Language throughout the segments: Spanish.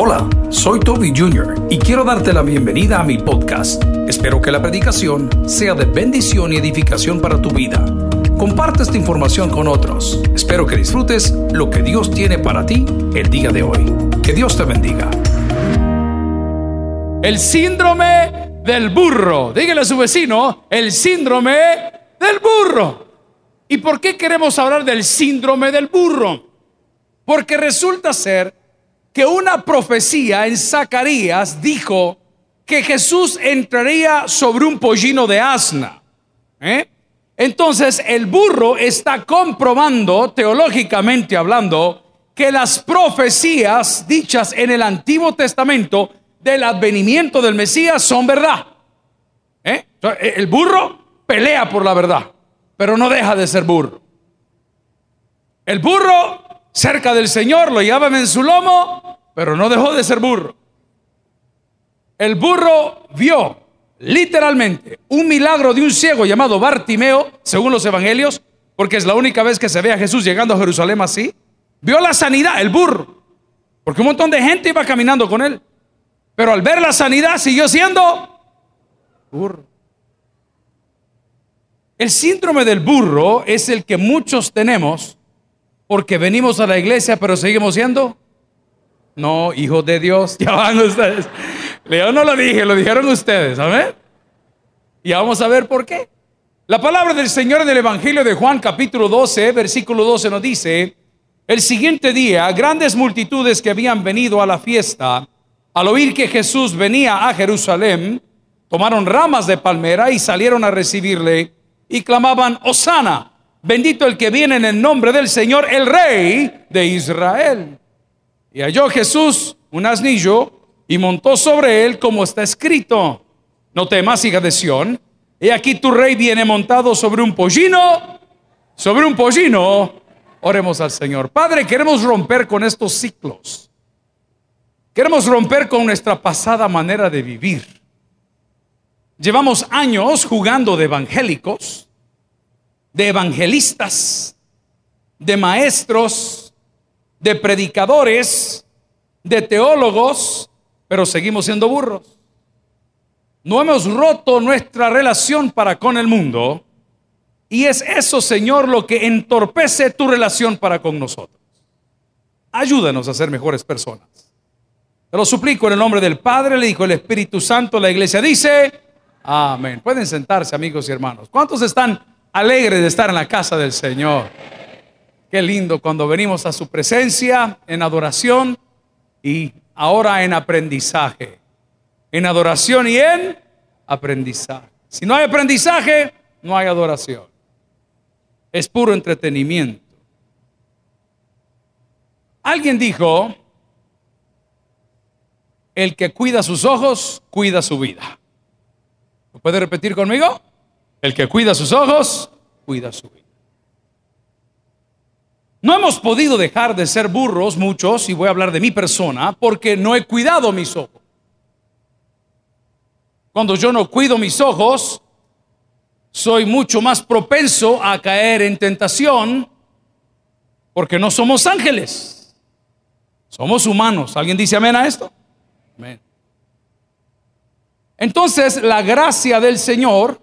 Hola, soy Toby Jr. y quiero darte la bienvenida a mi podcast. Espero que la predicación sea de bendición y edificación para tu vida. Comparte esta información con otros. Espero que disfrutes lo que Dios tiene para ti el día de hoy. Que Dios te bendiga. El síndrome del burro. Dígale a su vecino, el síndrome del burro. ¿Y por qué queremos hablar del síndrome del burro? Porque resulta ser que una profecía en Zacarías dijo que Jesús entraría sobre un pollino de asna. ¿eh? Entonces el burro está comprobando, teológicamente hablando, que las profecías dichas en el Antiguo Testamento del advenimiento del Mesías son verdad. ¿Eh? El burro pelea por la verdad, pero no deja de ser burro. El burro cerca del Señor lo llevaban en su lomo, pero no dejó de ser burro. El burro vio literalmente un milagro de un ciego llamado Bartimeo, según los evangelios, porque es la única vez que se ve a Jesús llegando a Jerusalén así. Vio la sanidad, el burro, porque un montón de gente iba caminando con él. Pero al ver la sanidad siguió siendo burro. El síndrome del burro es el que muchos tenemos porque venimos a la iglesia pero seguimos siendo no hijos de Dios. Ya van ustedes. Yo no lo dije, lo dijeron ustedes, ¿sabes? Y vamos a ver por qué. La palabra del Señor en el Evangelio de Juan capítulo 12, versículo 12 nos dice, el siguiente día grandes multitudes que habían venido a la fiesta al oír que Jesús venía a Jerusalén, tomaron ramas de palmera y salieron a recibirle y clamaban, Osana, bendito el que viene en el nombre del Señor, el Rey de Israel. Y halló Jesús un asnillo y montó sobre él como está escrito. No temas, hija de Sión, aquí tu rey viene montado sobre un pollino, sobre un pollino. Oremos al Señor. Padre, queremos romper con estos ciclos. Queremos romper con nuestra pasada manera de vivir. Llevamos años jugando de evangélicos, de evangelistas, de maestros, de predicadores, de teólogos, pero seguimos siendo burros. No hemos roto nuestra relación para con el mundo y es eso, Señor, lo que entorpece tu relación para con nosotros. Ayúdanos a ser mejores personas. Te lo suplico en el nombre del Padre, le dijo el Espíritu Santo. La iglesia dice, amén. Pueden sentarse, amigos y hermanos. ¿Cuántos están alegres de estar en la casa del Señor? Qué lindo cuando venimos a su presencia en adoración y ahora en aprendizaje. En adoración y en aprendizaje. Si no hay aprendizaje, no hay adoración. Es puro entretenimiento. Alguien dijo, el que cuida sus ojos, cuida su vida. ¿Lo puede repetir conmigo? El que cuida sus ojos, cuida su vida. No hemos podido dejar de ser burros muchos, y voy a hablar de mi persona, porque no he cuidado mis ojos. Cuando yo no cuido mis ojos, soy mucho más propenso a caer en tentación, porque no somos ángeles, somos humanos. ¿Alguien dice amén a esto? Entonces la gracia del Señor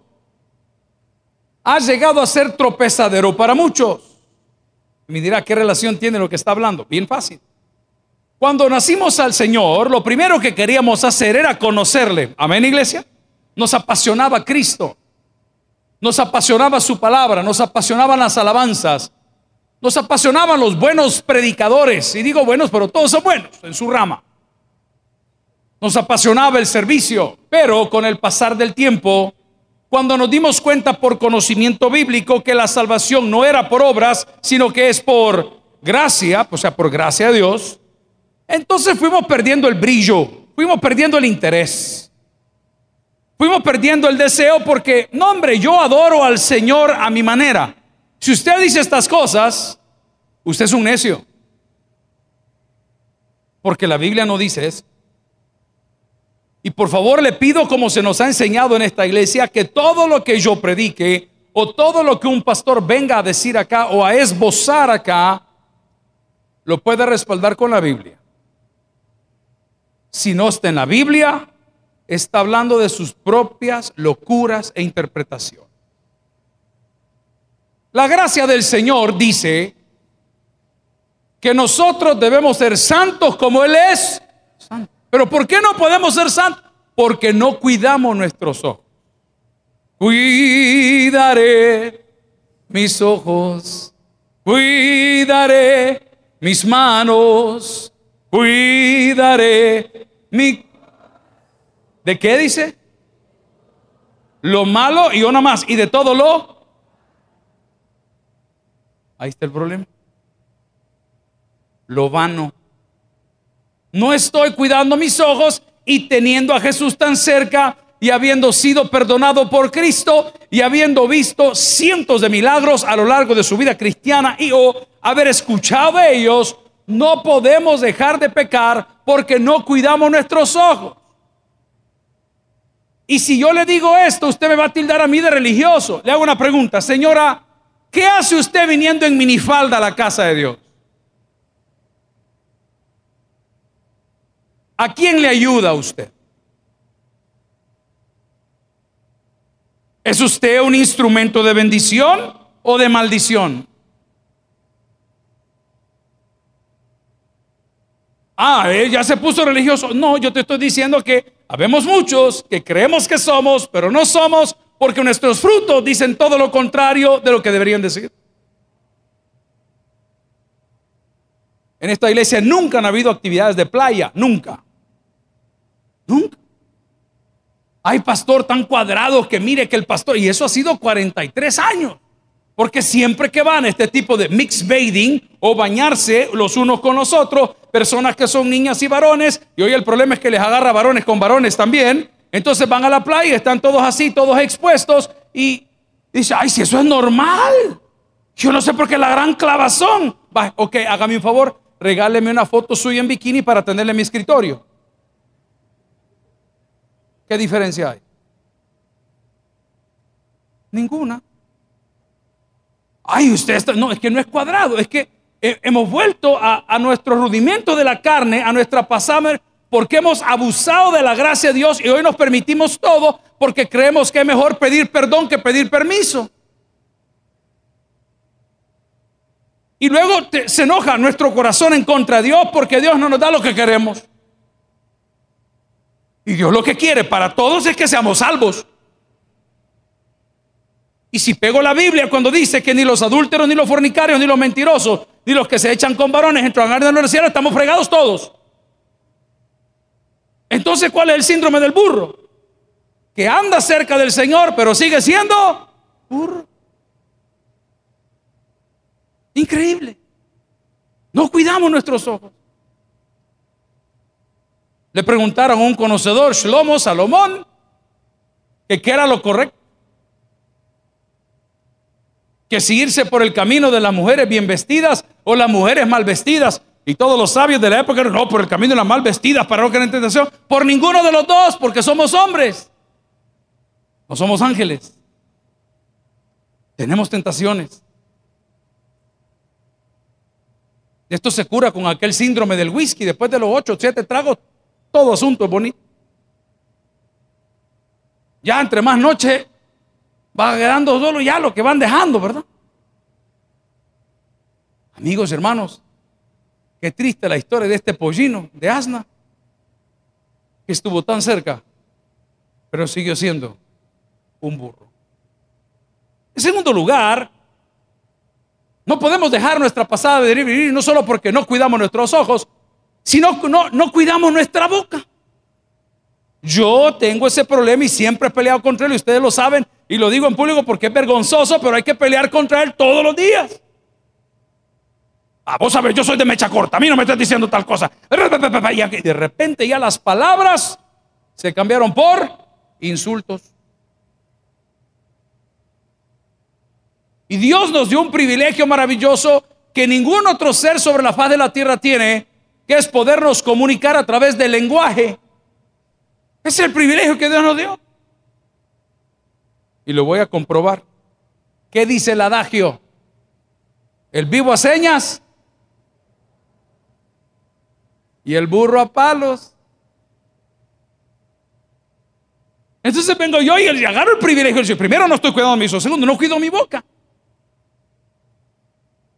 ha llegado a ser tropezadero para muchos. Me dirá, ¿qué relación tiene lo que está hablando? Bien fácil. Cuando nacimos al Señor, lo primero que queríamos hacer era conocerle. Amén, iglesia. Nos apasionaba Cristo. Nos apasionaba su palabra, nos apasionaban las alabanzas, nos apasionaban los buenos predicadores. Y digo buenos, pero todos son buenos en su rama. Nos apasionaba el servicio, pero con el pasar del tiempo, cuando nos dimos cuenta por conocimiento bíblico que la salvación no era por obras, sino que es por gracia, o sea, por gracia de Dios, entonces fuimos perdiendo el brillo, fuimos perdiendo el interés. Fuimos perdiendo el deseo porque, no hombre, yo adoro al Señor a mi manera. Si usted dice estas cosas, usted es un necio. Porque la Biblia no dice eso. Y por favor le pido, como se nos ha enseñado en esta iglesia, que todo lo que yo predique o todo lo que un pastor venga a decir acá o a esbozar acá, lo pueda respaldar con la Biblia. si no está en la Biblia, está hablando de sus propias locuras e interpretación. La gracia del Señor dice que nosotros debemos ser santos como Él es. Pero ¿por qué no podemos ser santos? Porque no cuidamos nuestros ojos. Cuidaré mis ojos, cuidaré mis manos, cuidaré mi... ¿De qué dice? Lo malo y una más. Y de todo lo... Ahí está el problema. Lo vano. No estoy cuidando mis ojos y teniendo a Jesús tan cerca y habiendo sido perdonado por Cristo y habiendo visto cientos de milagros a lo largo de su vida cristiana y o haber escuchado de ellos, no podemos dejar de pecar porque no cuidamos nuestros ojos. Y si yo le digo esto, usted me va a tildar a mí de religioso. Le hago una pregunta, señora, ¿qué hace usted viniendo en minifalda a la casa de Dios? ¿A quién le ayuda usted? ¿Es usted un instrumento de bendición o de maldición? Ah, él ya se puso religioso. No, yo te estoy diciendo que habemos muchos que creemos que somos, pero no somos porque nuestros frutos dicen todo lo contrario de lo que deberían decir. En esta iglesia nunca han habido actividades de playa, nunca. Nunca. Hay pastor tan cuadrado que mire que el pastor, y eso ha sido 43 años. Porque siempre que van este tipo de mix bathing o bañarse los unos con los otros, personas que son niñas y varones, y hoy el problema es que les agarra varones con varones también, entonces van a la playa, están todos así, todos expuestos, y dice, ay, si eso es normal. Yo no sé por qué la gran clavazón. Va, ok, hágame un favor, regáleme una foto suya en bikini para tenerle en mi escritorio. ¿Qué diferencia hay? Ninguna. Ay, usted está, no, es que no es cuadrado, es que hemos vuelto a, a nuestro rudimento de la carne, a nuestra pasada, porque hemos abusado de la gracia de Dios y hoy nos permitimos todo porque creemos que es mejor pedir perdón que pedir permiso. Y luego se enoja nuestro corazón en contra de Dios porque Dios no nos da lo que queremos. Y Dios lo que quiere para todos es que seamos salvos. Y si pego la Biblia cuando dice que ni los adúlteros, ni los fornicarios, ni los mentirosos, ni los que se echan con varones entran en el cielo, estamos fregados todos. Entonces, ¿cuál es el síndrome del burro? Que anda cerca del Señor, pero sigue siendo burro. Increíble. No cuidamos nuestros ojos. Le preguntaron a un conocedor, Shlomo Salomón, que qué era lo correcto. Que seguirse por el camino de las mujeres bien vestidas o las mujeres mal vestidas. Y todos los sabios de la época, no, por el camino de las mal vestidas para no caer en tentación. Por ninguno de los dos, porque somos hombres. No somos ángeles. Tenemos tentaciones. Esto se cura con aquel síndrome del whisky. Después de los ocho o siete tragos, todo asunto es bonito. Ya entre más noche va quedando solo ya lo que van dejando, ¿verdad? Amigos hermanos, qué triste la historia de este pollino de asna que estuvo tan cerca, pero siguió siendo un burro. En segundo lugar, no podemos dejar nuestra pasada de vivir no solo porque no cuidamos nuestros ojos, si no, no, cuidamos nuestra boca. Yo tengo ese problema y siempre he peleado contra él y ustedes lo saben y lo digo en público porque es vergonzoso, pero hay que pelear contra él todos los días. Ah, vos sabés, yo soy de mecha corta, a mí no me estás diciendo tal cosa. Y de repente ya las palabras se cambiaron por insultos. Y Dios nos dio un privilegio maravilloso que ningún otro ser sobre la faz de la tierra tiene, que es podernos comunicar a través del lenguaje. Es el privilegio que Dios nos dio. Y lo voy a comprobar. ¿Qué dice el adagio? El vivo a señas y el burro a palos. Entonces vengo yo y agarro el privilegio. Primero no estoy cuidando mis hijos. Segundo, no cuido mi boca.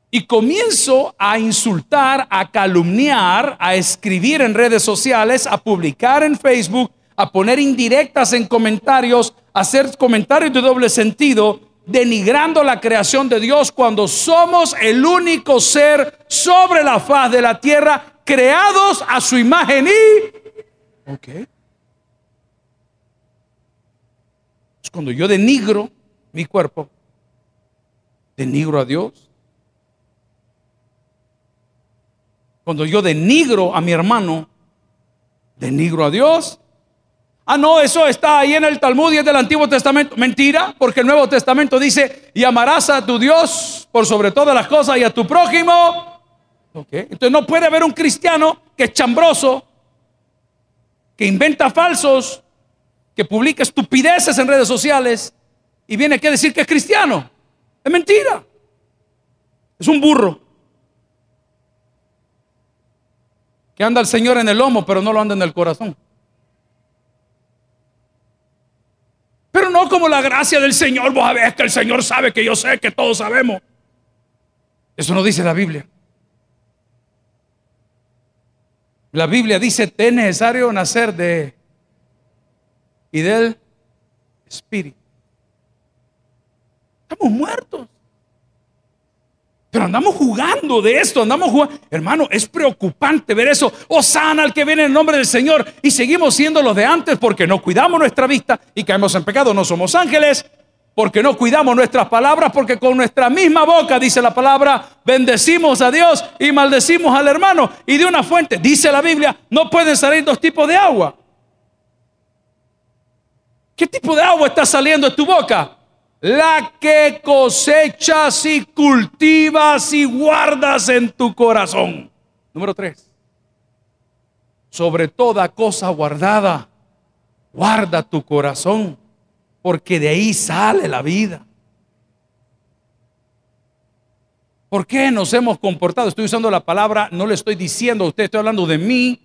Y comienzo a insultar, a calumniar, a escribir en redes sociales, a publicar en Facebook, a poner indirectas en comentarios, a hacer comentarios de doble sentido, denigrando la creación de Dios cuando somos el único ser sobre la faz de la tierra creados a su imagen y... Ok. Cuando yo denigro mi cuerpo, denigro a Dios. Cuando yo denigro a mi hermano, denigro a Dios. Ah, no, eso está ahí en el Talmud y es del Antiguo Testamento. Mentira, porque el Nuevo Testamento dice, y amarás a tu Dios por sobre todas las cosas y a tu prójimo. Entonces no puede haber un cristiano que es chambroso, que inventa falsos, que publica estupideces en redes sociales y viene aquí a decir que es cristiano. Es mentira. Es un burro. Que anda el Señor en el lomo, pero no lo anda en el corazón. Pero no como la gracia del Señor. Vos sabés que el Señor sabe que yo sé que todos sabemos. Eso no dice la Biblia. La Biblia dice, es necesario nacer de y del Espíritu. Estamos muertos. Pero andamos jugando de esto, andamos jugando. Hermano, es preocupante ver eso. sana al que viene en el nombre del Señor. Y seguimos siendo los de antes porque no cuidamos nuestra vista y caemos en pecado. No somos ángeles porque no cuidamos nuestras palabras, porque con nuestra misma boca, dice la palabra, bendecimos a Dios y maldecimos al hermano. Y de una fuente, dice la Biblia, no pueden salir dos tipos de agua. ¿Qué tipo de agua está saliendo de tu boca? La que cosechas y cultivas y guardas en tu corazón. Número tres. Sobre toda cosa guardada, guarda tu corazón, porque de ahí sale la vida. ¿Por qué nos hemos comportado? Estoy usando la palabra, no le estoy diciendo a usted, estoy hablando de mí,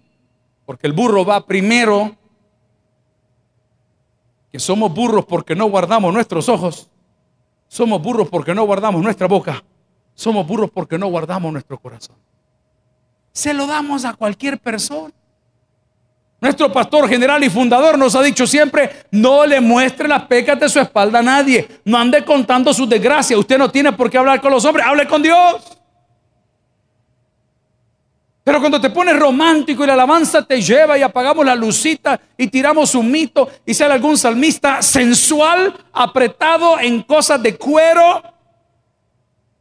porque el burro va primero que somos burros porque no guardamos nuestros ojos, somos burros porque no guardamos nuestra boca, somos burros porque no guardamos nuestro corazón. Se lo damos a cualquier persona. Nuestro pastor general y fundador nos ha dicho siempre, no le muestre las pecas de su espalda a nadie, no ande contando sus desgracias, usted no tiene por qué hablar con los hombres, hable con Dios. Pero cuando te pones romántico y la alabanza te lleva y apagamos la lucita y tiramos un mito y sale algún salmista sensual, apretado en cosas de cuero,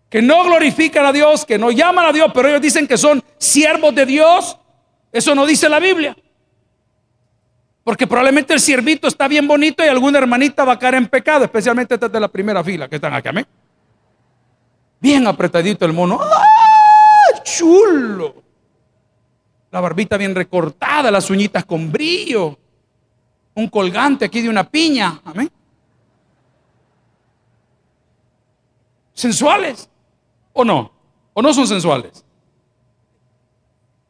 que no glorifican a Dios, que no llaman a Dios, pero ellos dicen que son siervos de Dios, eso no dice la Biblia. Porque probablemente el siervito está bien bonito y alguna hermanita va a caer en pecado, especialmente desde la primera fila que están aquí, amén. Bien apretadito el mono. ¡Ah! Chulo la barbita bien recortada, las uñitas con brillo, un colgante aquí de una piña, amén. ¿Sensuales? ¿O no? ¿O no son sensuales?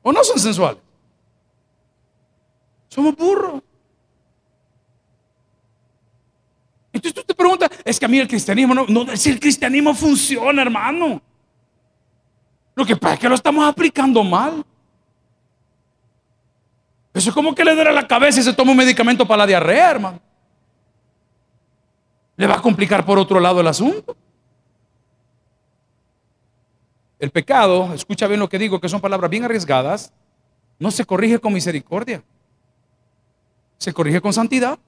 ¿O no son sensuales? Somos burros. Entonces tú te preguntas, es que a mí el cristianismo no, no si el cristianismo funciona, hermano. Lo que pasa es que lo estamos aplicando mal. Eso es como que le duele la cabeza y se toma un medicamento para la diarrea, hermano. Le va a complicar por otro lado el asunto. El pecado, escucha bien lo que digo, que son palabras bien arriesgadas, no se corrige con misericordia. Se corrige con santidad.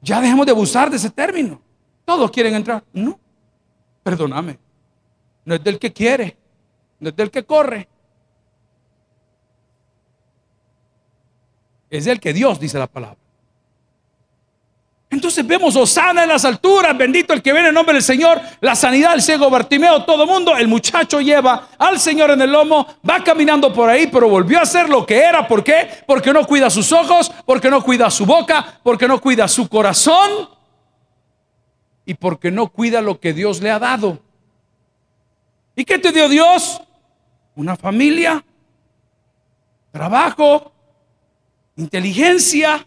Ya dejemos de abusar de ese término. Todos quieren entrar. No, perdóname. No es del que quiere, no es del que corre, es el que Dios dice la palabra. Entonces vemos Osana en las alturas, bendito el que viene en nombre del Señor, la sanidad, el ciego Bartimeo, todo mundo. El muchacho lleva al Señor en el lomo, va caminando por ahí, pero volvió a ser lo que era. ¿Por qué? Porque no cuida sus ojos, porque no cuida su boca, porque no cuida su corazón y porque no cuida lo que Dios le ha dado. ¿Y qué te dio Dios? Una familia, trabajo, inteligencia,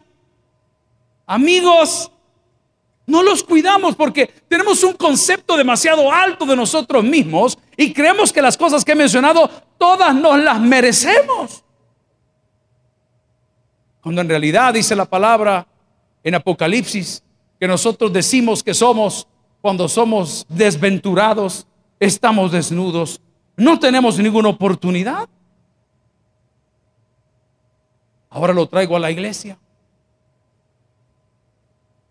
amigos, no los cuidamos porque tenemos un concepto demasiado alto de nosotros mismos y creemos que las cosas que he mencionado todas nos las merecemos. Cuando en realidad dice la palabra en Apocalipsis que nosotros decimos que somos cuando somos desventurados, estamos desnudos, no tenemos ninguna oportunidad. Ahora lo traigo a la iglesia.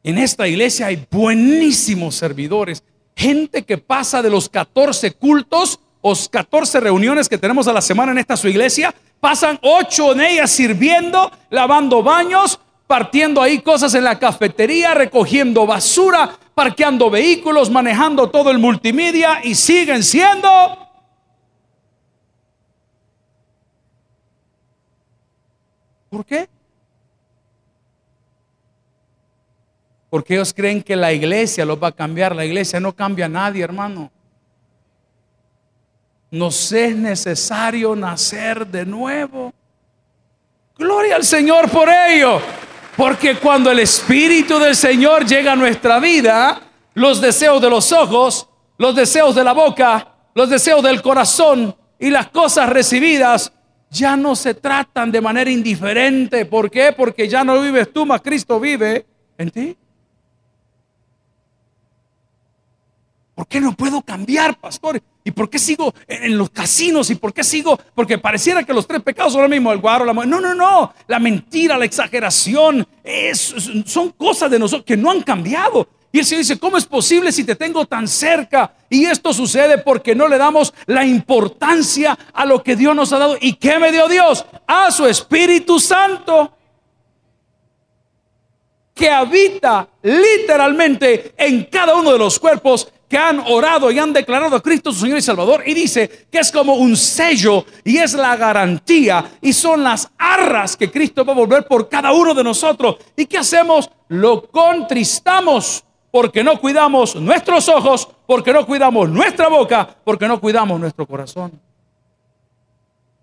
En esta iglesia hay buenísimos servidores, gente que pasa de los 14 cultos o 14 reuniones que tenemos a la semana en esta su iglesia, pasan 8 en ellas sirviendo, lavando baños, partiendo ahí cosas en la cafetería, recogiendo basura, parqueando vehículos, manejando todo el multimedia y siguen siendo... ¿Por qué? Porque ellos creen que la iglesia los va a cambiar. La iglesia no cambia a nadie, hermano. Nos es necesario nacer de nuevo. Gloria al Señor por ello. Porque cuando el Espíritu del Señor llega a nuestra vida, los deseos de los ojos, los deseos de la boca, los deseos del corazón y las cosas recibidas ya no se tratan de manera indiferente. ¿Por qué? Porque ya no vives tú, más Cristo vive en ti. ¿Por qué no puedo cambiar, pastor? ¿Y por qué sigo en los casinos? ¿Y por qué sigo? Porque pareciera que los tres pecados son lo mismo, el guaro, la mujer. No, no, no. La mentira, la exageración, son cosas de nosotros que no han cambiado. Y el Señor dice, ¿cómo es posible si te tengo tan cerca? Y esto sucede porque no le damos la importancia a lo que Dios nos ha dado. ¿Y qué me dio Dios? A su Espíritu Santo que habita literalmente en cada uno de los cuerpos que han orado y han declarado a Cristo su Señor y Salvador. Y dice que es como un sello y es la garantía y son las arras que Cristo va a volver por cada uno de nosotros. ¿Y qué hacemos? Lo contristamos porque no cuidamos nuestros ojos, porque no cuidamos nuestra boca, porque no cuidamos nuestro corazón.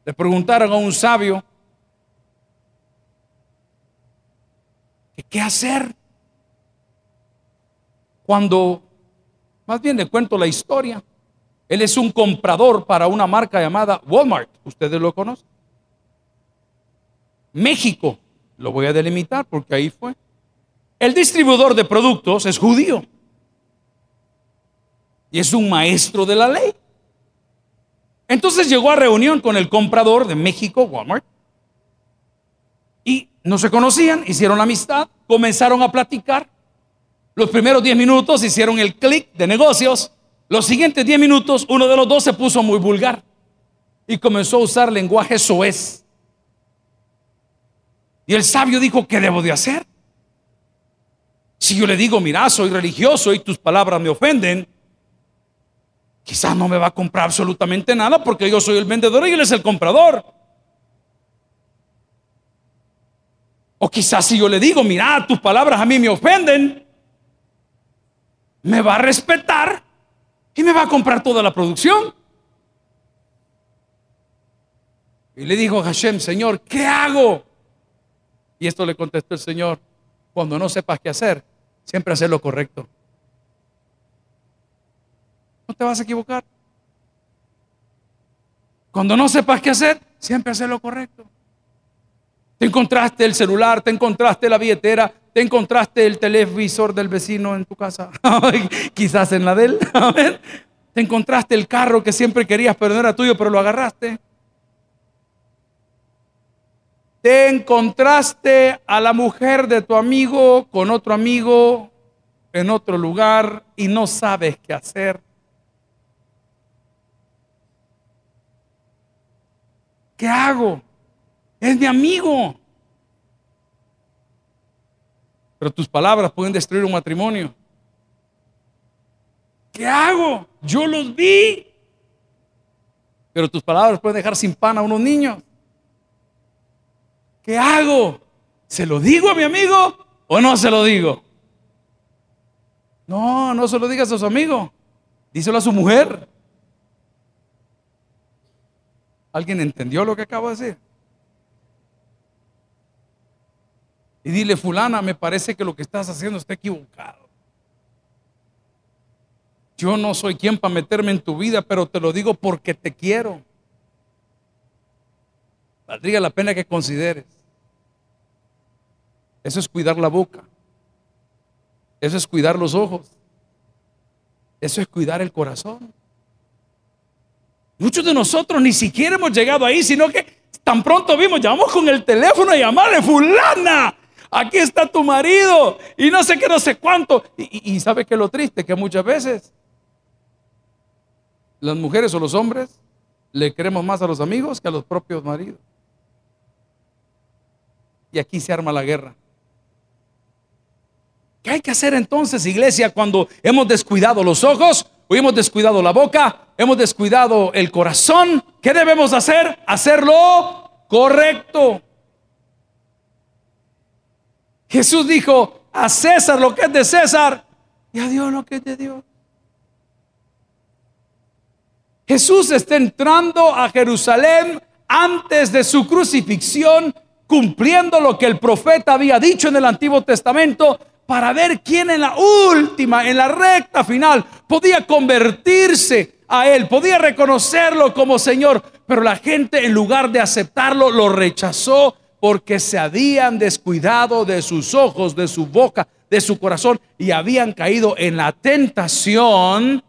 Le preguntaron a un sabio, ¿qué hacer cuando más bien le cuento la historia. Él es un comprador para una marca llamada Walmart. Ustedes lo conocen. México, lo voy a delimitar porque ahí fue. El distribuidor de productos es judío. Y es un maestro de la ley. Entonces llegó a reunión con el comprador de México, Walmart. Y no se conocían, hicieron amistad, comenzaron a platicar. Los primeros 10 minutos hicieron el clic de negocios. Los siguientes 10 minutos, uno de los dos se puso muy vulgar y comenzó a usar lenguaje soez. Y el sabio dijo, ¿qué debo de hacer? Si yo le digo, mira, soy religioso y tus palabras me ofenden, quizás no me va a comprar absolutamente nada porque yo soy el vendedor y él es el comprador. O quizás si yo le digo, mira, tus palabras a mí me ofenden, me va a respetar y me va a comprar toda la producción. Y le dijo Hashem, Señor, ¿qué hago? Y esto le contestó el Señor, cuando no sepas qué hacer, siempre hacer lo correcto. No te vas a equivocar. Cuando no sepas qué hacer, siempre hacer lo correcto. Te encontraste el celular, te encontraste la billetera, te encontraste el televisor del vecino en tu casa, quizás en la de él. Te encontraste el carro que siempre querías, pero no era tuyo, pero lo agarraste. Te encontraste a la mujer de tu amigo con otro amigo en otro lugar y no sabes qué hacer. ¿Qué hago? Es mi amigo. Pero tus palabras pueden destruir un matrimonio. ¿Qué hago? Yo los vi. Pero tus palabras pueden dejar sin pan a unos niños. ¿Qué hago? ¿Se lo digo a mi amigo o no se lo digo? No, no se lo digas a su amigo. Díselo a su mujer. ¿Alguien entendió lo que acabo de decir? Y dile, fulana, me parece que lo que estás haciendo está equivocado. Yo no soy quien para meterme en tu vida, pero te lo digo porque te quiero. Valdría la pena que consideres. Eso es cuidar la boca. Eso es cuidar los ojos. Eso es cuidar el corazón. Muchos de nosotros ni siquiera hemos llegado ahí, sino que tan pronto vimos, llamamos con el teléfono a llamarle, fulana, aquí está tu marido, y no sé qué, no sé cuánto. Y, sabe que lo triste, que muchas veces las mujeres o los hombres le queremos más a los amigos que a los propios maridos. Y aquí se arma la guerra. ¿Qué hay que hacer entonces, iglesia, cuando hemos descuidado los ojos, o hemos descuidado la boca, hemos descuidado el corazón? ¿Qué debemos hacer? Hacerlo correcto. Jesús dijo, a César lo que es de César y a Dios lo que es de Dios. Jesús está entrando a Jerusalén antes de su crucifixión, cumpliendo lo que el profeta había dicho en el Antiguo Testamento, para ver quién en la última, en la recta final, podía convertirse a Él, podía reconocerlo como Señor, pero la gente en lugar de aceptarlo lo rechazó porque se habían descuidado de sus ojos, de su boca, de su corazón y habían caído en la tentación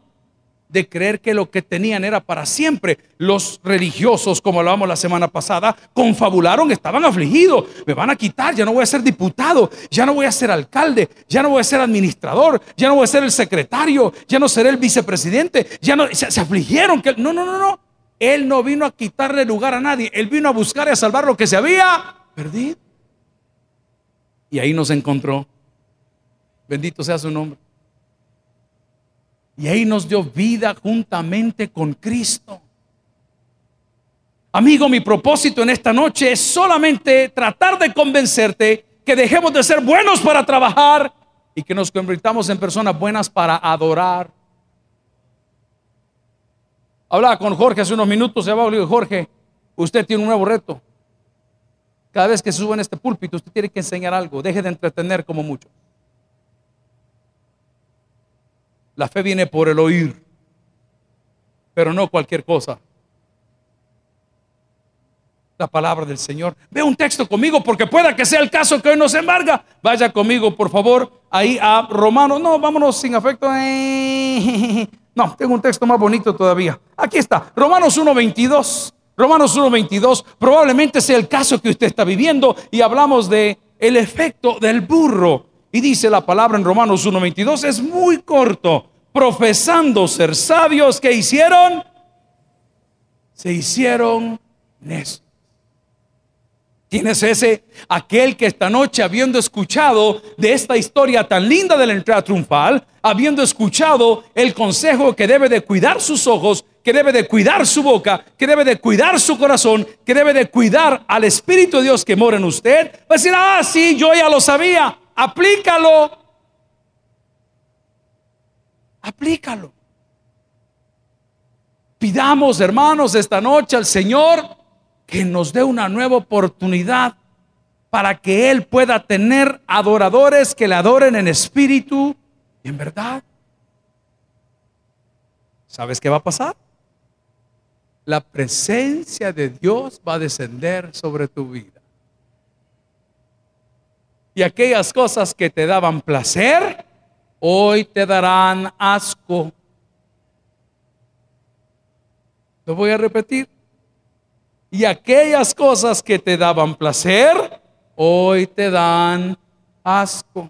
de creer que lo que tenían era para siempre. Los religiosos, como hablábamos la semana pasada, confabularon, estaban afligidos. Me van a quitar, ya no voy a ser diputado, ya no voy a ser alcalde, ya no voy a ser administrador, ya no voy a ser el secretario, ya no seré el vicepresidente. Ya no, se, afligieron. Que, no, no, no, no. Él no vino a quitarle lugar a nadie. Él vino a buscar y a salvar lo que se había perdido. Y ahí nos encontró. Bendito sea su nombre. Y ahí nos dio vida juntamente con Cristo. Amigo, mi propósito en esta noche es solamente tratar de convencerte que dejemos de ser buenos para trabajar y que nos convirtamos en personas buenas para adorar. Hablaba con Jorge hace unos minutos, se va, Jorge, usted tiene un nuevo reto. Cada vez que se sube en este púlpito, usted tiene que enseñar algo, deje de entretener como mucho. La fe viene por el oír, pero no cualquier cosa. La palabra del Señor. Ve un texto conmigo porque pueda que sea el caso que hoy nos embarga. Vaya conmigo, por favor, ahí a Romanos. No, vámonos sin afecto. No, tengo un texto más bonito todavía. Aquí está, Romanos 1.22. Romanos 1.22 probablemente sea el caso que usted está viviendo y hablamos de el efecto del burro. Y dice la palabra en Romanos 1.22, es muy corto. Profesando ser sabios, que hicieron? Se hicieron necios. Tienes ese, aquel que esta noche, habiendo escuchado de esta historia tan linda de la entrada triunfal, habiendo escuchado el consejo que debe de cuidar sus ojos, que debe de cuidar su boca, que debe de cuidar su corazón, que debe de cuidar al Espíritu de Dios que mora en usted, va a decir, ah, sí, yo ya lo sabía, aplícalo. Aplícalo. Pidamos, hermanos, esta noche al Señor que nos dé una nueva oportunidad para que Él pueda tener adoradores que le adoren en espíritu y en verdad. ¿Sabes qué va a pasar? La presencia de Dios va a descender sobre tu vida. Y aquellas cosas que te daban placer, hoy te darán asco. Lo voy a repetir. Y aquellas cosas que te daban placer, hoy te dan asco.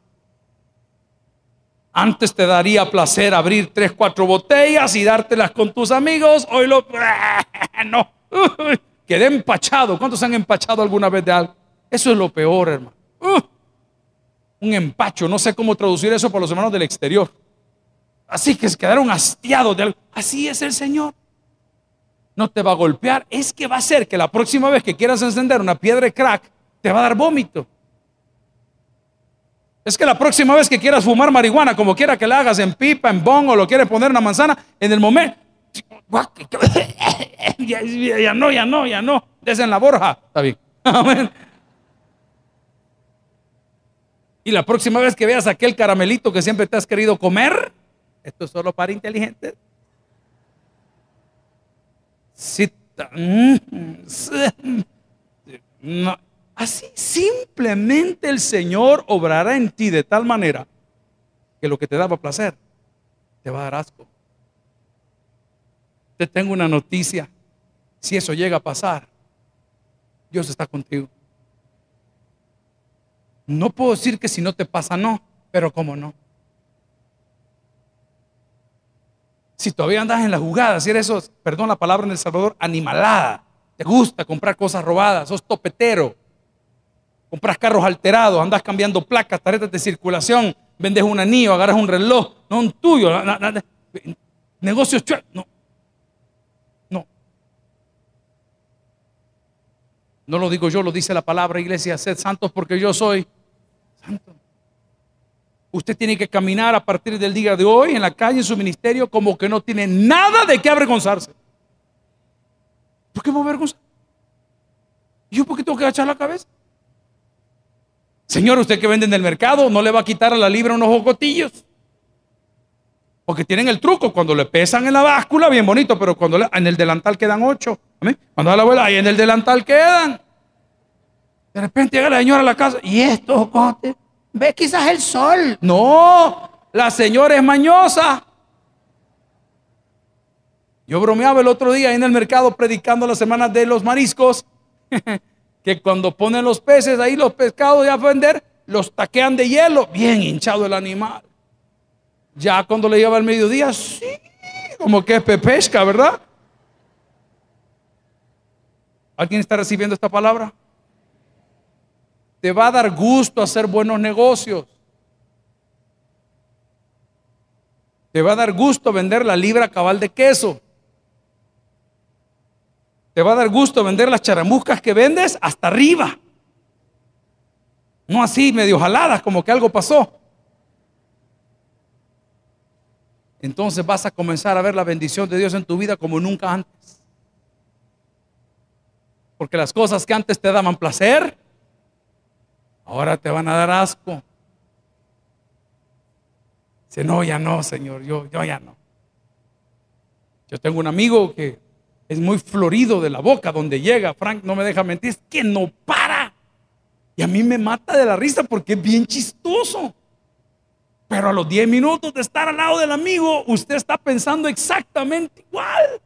Antes te daría placer abrir tres, cuatro botellas y dártelas con tus amigos. Hoy lo... No. quedé empachado. ¿Cuántos han empachado alguna vez de algo? Eso es lo peor, hermano. Un empacho. No sé cómo traducir eso para los hermanos del exterior. Así que se quedaron hastiados de algo. Así es el Señor no te va a golpear, es que va a ser que la próxima vez que quieras encender una piedra de crack, te va a dar vómito. Es que la próxima vez que quieras fumar marihuana, como quiera que la hagas en pipa, en bong o lo quieres poner en una manzana, en el momento, ya, ya no, ya no, ya no, desde en la borja, está bien. Amén. Y la próxima vez que veas aquel caramelito que siempre te has querido comer, esto es solo para inteligentes. Si así simplemente el Señor obrará en ti de tal manera que lo que te daba placer te va a dar asco. Te tengo una noticia. Si eso llega a pasar, Dios está contigo. No puedo decir que si no te pasa, no, pero como no. Si todavía andas en la jugada, si eres eso, perdón la palabra en El Salvador, animalada, te gusta comprar cosas robadas, sos topetero, compras carros alterados, andas cambiando placas, tarjetas de circulación, vendes un anillo, agarras un reloj, no un tuyo, negocios no. No. No lo digo yo, lo dice la palabra iglesia, sed santos porque yo soy Usted tiene que caminar a partir del día de hoy en la calle, en su ministerio, como que no tiene nada de qué avergonzarse. ¿Por qué me avergonzar? ¿Yo por qué tengo que agachar la cabeza? Señor, usted que vende en el mercado, no le va a quitar a la libra unos jocotillos. Porque tienen el truco, cuando le pesan en la báscula, bien bonito, pero cuando en el delantal quedan ocho. Cuando da la abuela, ahí en el delantal quedan. De repente llega la señora a la casa, y estos jocotes Ve quizás el sol. No, la señora es mañosa. Yo bromeaba el otro día en el mercado predicando las semanas de los mariscos, que cuando ponen los peces ahí, los pescados ya a vender, los taquean de hielo, bien hinchado el animal. Ya cuando le lleva al mediodía, sí, como que es pesca, ¿verdad? ¿Alguien está recibiendo esta palabra? Te va a dar gusto hacer buenos negocios. Te va a dar gusto vender la libra cabal de queso. Te va a dar gusto vender las charamuscas que vendes hasta arriba. No así medio jaladas como que algo pasó. Entonces vas a comenzar a ver la bendición de Dios en tu vida como nunca antes. Porque las cosas que antes te daban placer, Ahora te van a dar asco. Dice, no, ya no, Señor, yo, yo ya no. Yo tengo un amigo que es muy florido de la boca, donde llega, Frank no me deja mentir, es que no para. Y a mí me mata de la risa porque es bien chistoso. Pero a los 10 minutos de estar al lado del amigo, usted está pensando exactamente igual.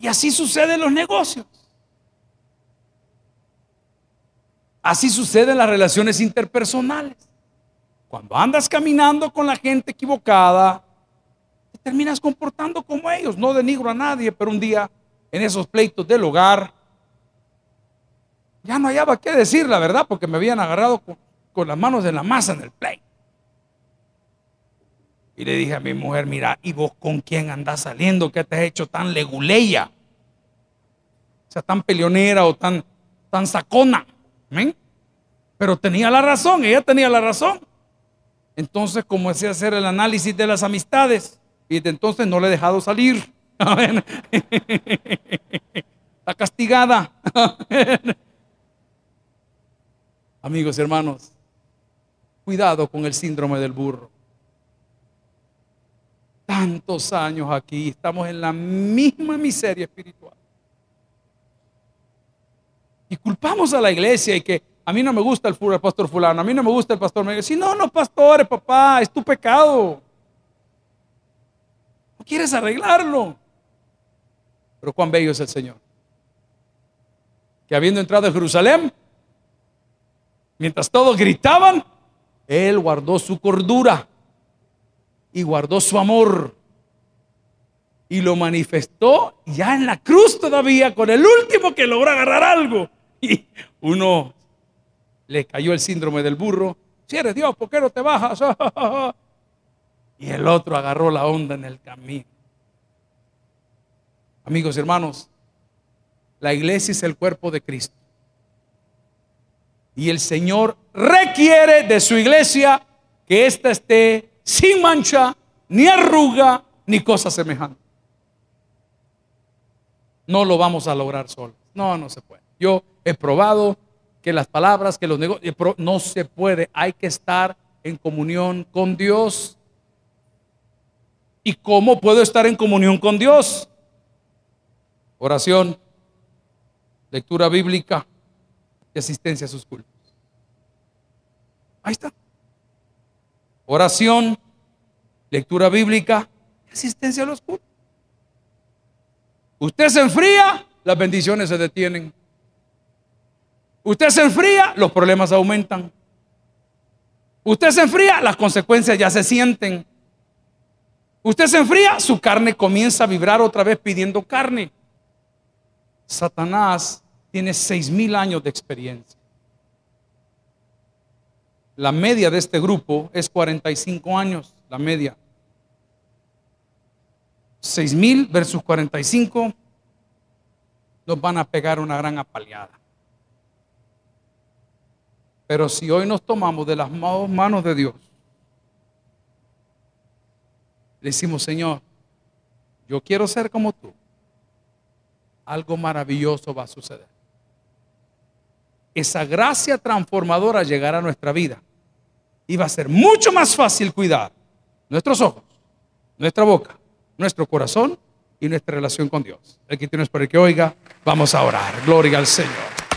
Y así sucede en los negocios. Así sucede en las relaciones interpersonales. Cuando andas caminando con la gente equivocada, te terminas comportando como ellos. No denigro a nadie, pero un día en esos pleitos del hogar, ya no hallaba qué decir, la verdad, porque me habían agarrado con, las manos en la masa en el pleito. Y le dije a mi mujer, mira, ¿y vos con quién andás saliendo? ¿Qué te has hecho tan leguleya? O sea, tan peleonera o tan, tan sacona. Pero tenía la razón, ella tenía la razón. Entonces comencé a hacer el análisis de las amistades y de entonces no le he dejado salir. Está castigada. Amigos y hermanos, cuidado con el síndrome del burro. Tantos años aquí, estamos en la misma miseria espiritual. Y culpamos a la iglesia y que a mí no me gusta el, pastor fulano, a mí no me gusta el pastor. Me si no, no, pastores, papá, es tu pecado. No quieres arreglarlo. Pero cuán bello es el Señor. Que habiendo entrado en Jerusalén, mientras todos gritaban, Él guardó su cordura y guardó su amor y lo manifestó ya en la cruz todavía con el último que logró agarrar algo. Uno le cayó el síndrome del burro. Si eres Dios, ¿por qué no te bajas? y el otro agarró la onda en el camino. Amigos y hermanos, la iglesia es el cuerpo de Cristo. Y el Señor requiere de su iglesia que ésta esté sin mancha, ni arruga, ni cosa semejante. No lo vamos a lograr solo. No, no se puede. Yo he probado que las palabras, que los negocios, no se puede, hay que estar en comunión con Dios. ¿Y cómo puedo estar en comunión con Dios? Oración, lectura bíblica y asistencia a sus cultos. Ahí está. Oración, lectura bíblica y asistencia a los cultos. Usted se enfría, las bendiciones se detienen. Usted se enfría, los problemas aumentan. Usted se enfría, las consecuencias ya se sienten. Usted se enfría, su carne comienza a vibrar otra vez pidiendo carne. Satanás tiene seis mil años de experiencia. La media de este grupo es 45 años, la media. Seis mil versus 45 nos van a pegar una gran apaleada. Pero si hoy nos tomamos de las manos de Dios, decimos, Señor, yo quiero ser como tú, algo maravilloso va a suceder. Esa gracia transformadora llegará a nuestra vida y va a ser mucho más fácil cuidar nuestros ojos, nuestra boca, nuestro corazón y nuestra relación con Dios. El que tienes el que oiga, vamos a orar. Gloria al Señor.